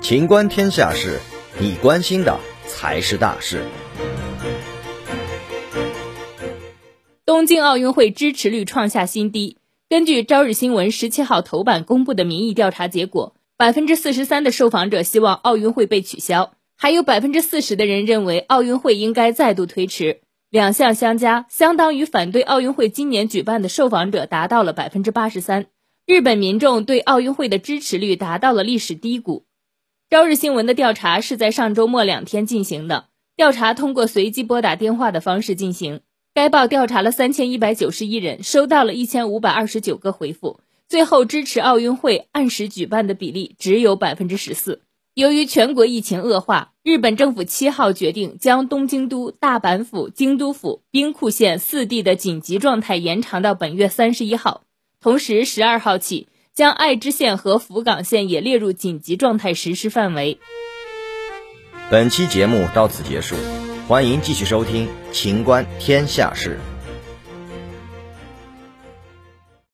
情观天下事，你关心的才是大事。东京奥运会支持率创下新低。根据《朝日新闻》十七号头版公布的民意调查结果，百分之四十三的受访者希望奥运会被取消，还有百分之四十的人认为奥运会应该再度推迟。两项相加，相当于反对奥运会今年举办的受访者达到了百分之八十三。日本民众对奥运会的支持率达到了历史低谷。朝日新闻的调查是在上周末两天进行的，调查通过随机拨打电话的方式进行。该报调查了三千一百九十一人，收到了一千五百二十九个回复，最后支持奥运会按时举办的比例只有百分之十四。由于全国疫情恶化，日本政府七号决定将东京都、大阪府、京都府、兵库县四地的紧急状态延长到本月三十一号，同时十二号起。将爱知县和福冈县也列入紧急状态实施范围。本期节目到此结束，欢迎继续收听《秦观天下事》。